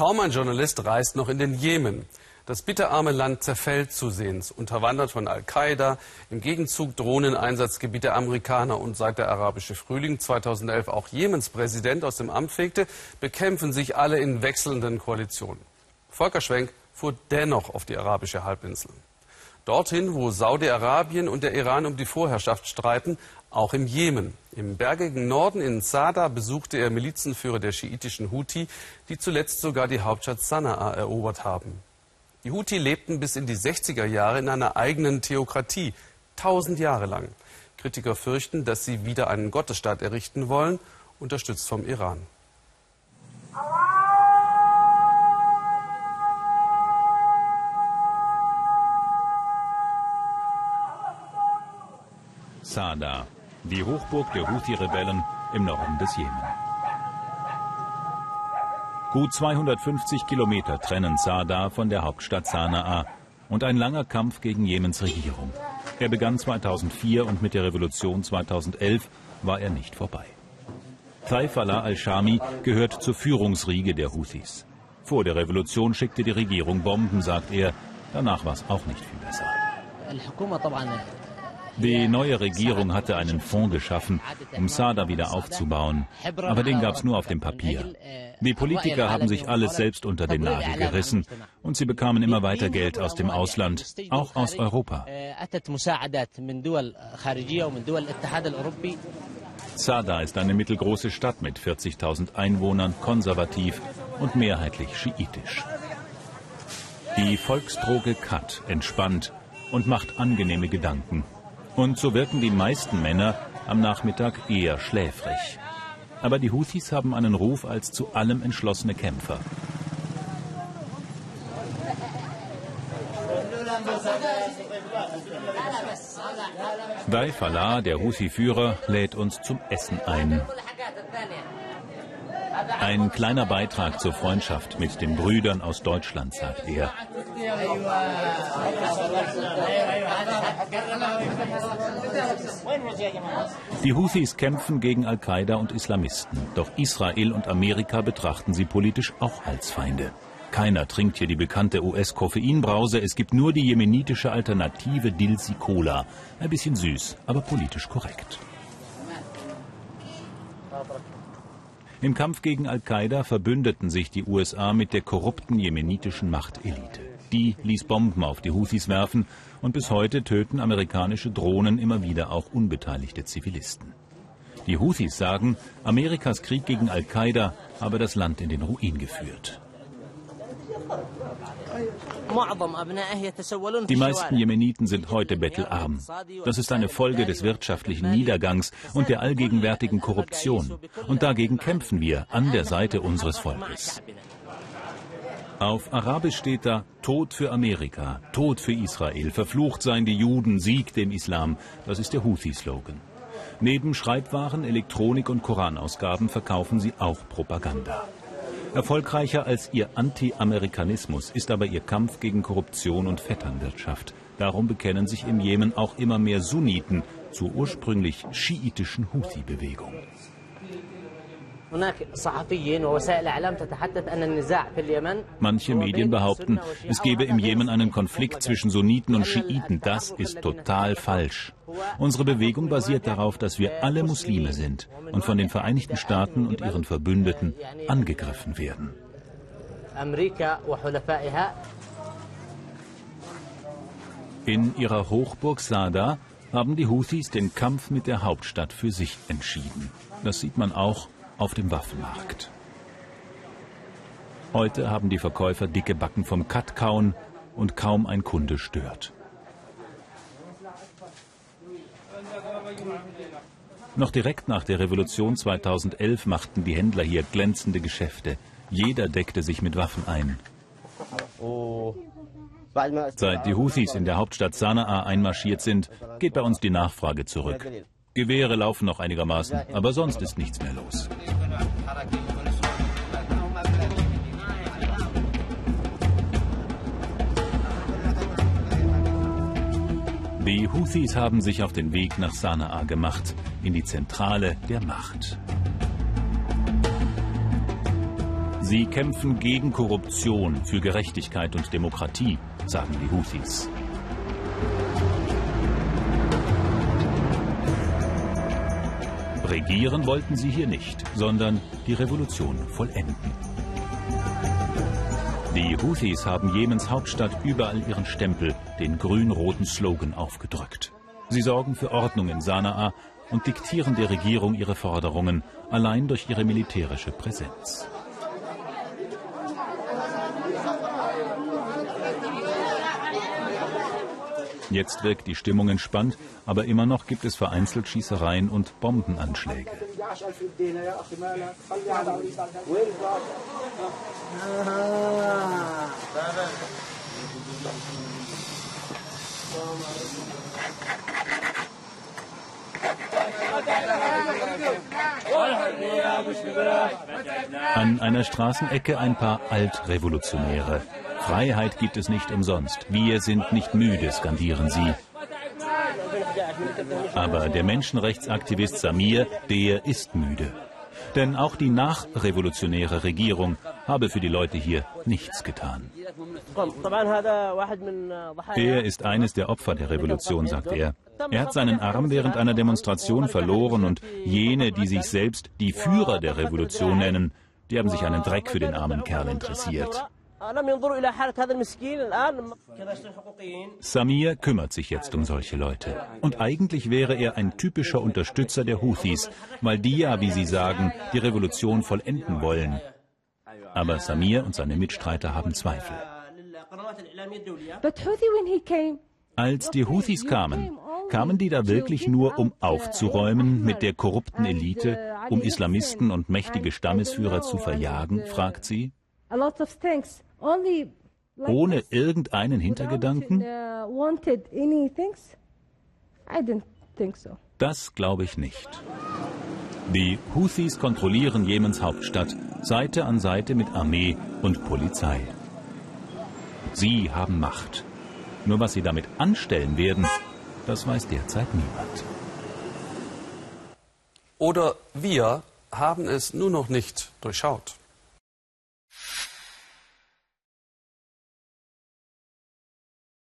Kaum ein Journalist reist noch in den Jemen. Das bitterarme Land zerfällt zusehends, unterwandert von Al-Qaida, im Gegenzug Drohneneinsatzgebiet der Amerikaner und seit der arabische Frühling 2011 auch Jemens Präsident aus dem Amt fegte, bekämpfen sich alle in wechselnden Koalitionen. Volker Schwenk fuhr dennoch auf die arabische Halbinsel. Dorthin, wo Saudi-Arabien und der Iran um die Vorherrschaft streiten, auch im Jemen. Im bergigen Norden in Sada besuchte er Milizenführer der schiitischen Houthi, die zuletzt sogar die Hauptstadt Sanaa erobert haben. Die Houthi lebten bis in die 60er Jahre in einer eigenen Theokratie, tausend Jahre lang. Kritiker fürchten, dass sie wieder einen Gottesstaat errichten wollen, unterstützt vom Iran. Sada, die Hochburg der Houthi-Rebellen im Norden des Jemen. Gut 250 Kilometer trennen Sada von der Hauptstadt Sanaa und ein langer Kampf gegen Jemens Regierung. Er begann 2004 und mit der Revolution 2011 war er nicht vorbei. Taif Allah al-Shami gehört zur Führungsriege der Houthis. Vor der Revolution schickte die Regierung Bomben, sagt er. Danach war es auch nicht viel besser. Die neue Regierung hatte einen Fonds geschaffen, um Sada wieder aufzubauen. Aber den gab es nur auf dem Papier. Die Politiker haben sich alles selbst unter den Nagel gerissen und sie bekamen immer weiter Geld aus dem Ausland, auch aus Europa. Sada ist eine mittelgroße Stadt mit 40.000 Einwohnern, konservativ und mehrheitlich schiitisch. Die Volksdroge Kat entspannt und macht angenehme Gedanken. Und so wirken die meisten Männer am Nachmittag eher schläfrig. Aber die Houthis haben einen Ruf als zu allem entschlossene Kämpfer. Dai Falah, der Houthi-Führer, lädt uns zum Essen ein. Ein kleiner Beitrag zur Freundschaft mit den Brüdern aus Deutschland, sagt er. Die Houthis kämpfen gegen Al-Qaida und Islamisten. Doch Israel und Amerika betrachten sie politisch auch als Feinde. Keiner trinkt hier die bekannte US-Koffeinbrause. Es gibt nur die jemenitische Alternative Dilsi Cola. Ein bisschen süß, aber politisch korrekt. Im Kampf gegen Al-Qaida verbündeten sich die USA mit der korrupten jemenitischen Machtelite. Die ließ Bomben auf die Houthis werfen und bis heute töten amerikanische Drohnen immer wieder auch unbeteiligte Zivilisten. Die Houthis sagen, Amerikas Krieg gegen Al-Qaida habe das Land in den Ruin geführt. Die meisten Jemeniten sind heute bettelarm. Das ist eine Folge des wirtschaftlichen Niedergangs und der allgegenwärtigen Korruption. Und dagegen kämpfen wir an der Seite unseres Volkes. Auf Arabisch steht da Tod für Amerika, Tod für Israel, verflucht seien die Juden, Sieg dem Islam. Das ist der Houthi-Slogan. Neben Schreibwaren, Elektronik und Koranausgaben verkaufen sie auch Propaganda. Erfolgreicher als ihr Anti-Amerikanismus ist aber ihr Kampf gegen Korruption und Vetternwirtschaft. Darum bekennen sich im Jemen auch immer mehr Sunniten zur ursprünglich schiitischen Houthi-Bewegung. Manche Medien behaupten, es gebe im Jemen einen Konflikt zwischen Sunniten und Schiiten. Das ist total falsch. Unsere Bewegung basiert darauf, dass wir alle Muslime sind und von den Vereinigten Staaten und ihren Verbündeten angegriffen werden. In ihrer Hochburg Sada haben die Houthis den Kampf mit der Hauptstadt für sich entschieden. Das sieht man auch auf dem Waffenmarkt. Heute haben die Verkäufer dicke Backen vom Cut-Kauen und kaum ein Kunde stört. Noch direkt nach der Revolution 2011 machten die Händler hier glänzende Geschäfte. Jeder deckte sich mit Waffen ein. Seit die Houthis in der Hauptstadt Sanaa einmarschiert sind, geht bei uns die Nachfrage zurück. Gewehre laufen noch einigermaßen, aber sonst ist nichts mehr los. Die Houthis haben sich auf den Weg nach Sanaa gemacht, in die Zentrale der Macht. Sie kämpfen gegen Korruption, für Gerechtigkeit und Demokratie, sagen die Houthis. Regieren wollten sie hier nicht, sondern die Revolution vollenden. Die Houthis haben Jemens Hauptstadt überall ihren Stempel, den grün-roten Slogan, aufgedrückt. Sie sorgen für Ordnung in Sanaa und diktieren der Regierung ihre Forderungen, allein durch ihre militärische Präsenz. Jetzt wirkt die Stimmung entspannt, aber immer noch gibt es vereinzelt Schießereien und Bombenanschläge. An einer Straßenecke ein paar Altrevolutionäre. Freiheit gibt es nicht umsonst. Wir sind nicht müde, skandieren sie. Aber der Menschenrechtsaktivist Samir, der ist müde. Denn auch die nachrevolutionäre Regierung habe für die Leute hier nichts getan. Er ist eines der Opfer der Revolution, sagt er. Er hat seinen Arm während einer Demonstration verloren und jene, die sich selbst die Führer der Revolution nennen, die haben sich einen Dreck für den armen Kerl interessiert. Samir kümmert sich jetzt um solche Leute. Und eigentlich wäre er ein typischer Unterstützer der Houthis, weil die ja, wie sie sagen, die Revolution vollenden wollen. Aber Samir und seine Mitstreiter haben Zweifel. Als die Houthis kamen, kamen die da wirklich nur, um aufzuräumen mit der korrupten Elite, um Islamisten und mächtige Stammesführer zu verjagen, fragt sie. Ohne irgendeinen Hintergedanken? Das glaube ich nicht. Die Houthis kontrollieren Jemens Hauptstadt Seite an Seite mit Armee und Polizei. Sie haben Macht. Nur was sie damit anstellen werden, das weiß derzeit niemand. Oder wir haben es nur noch nicht durchschaut.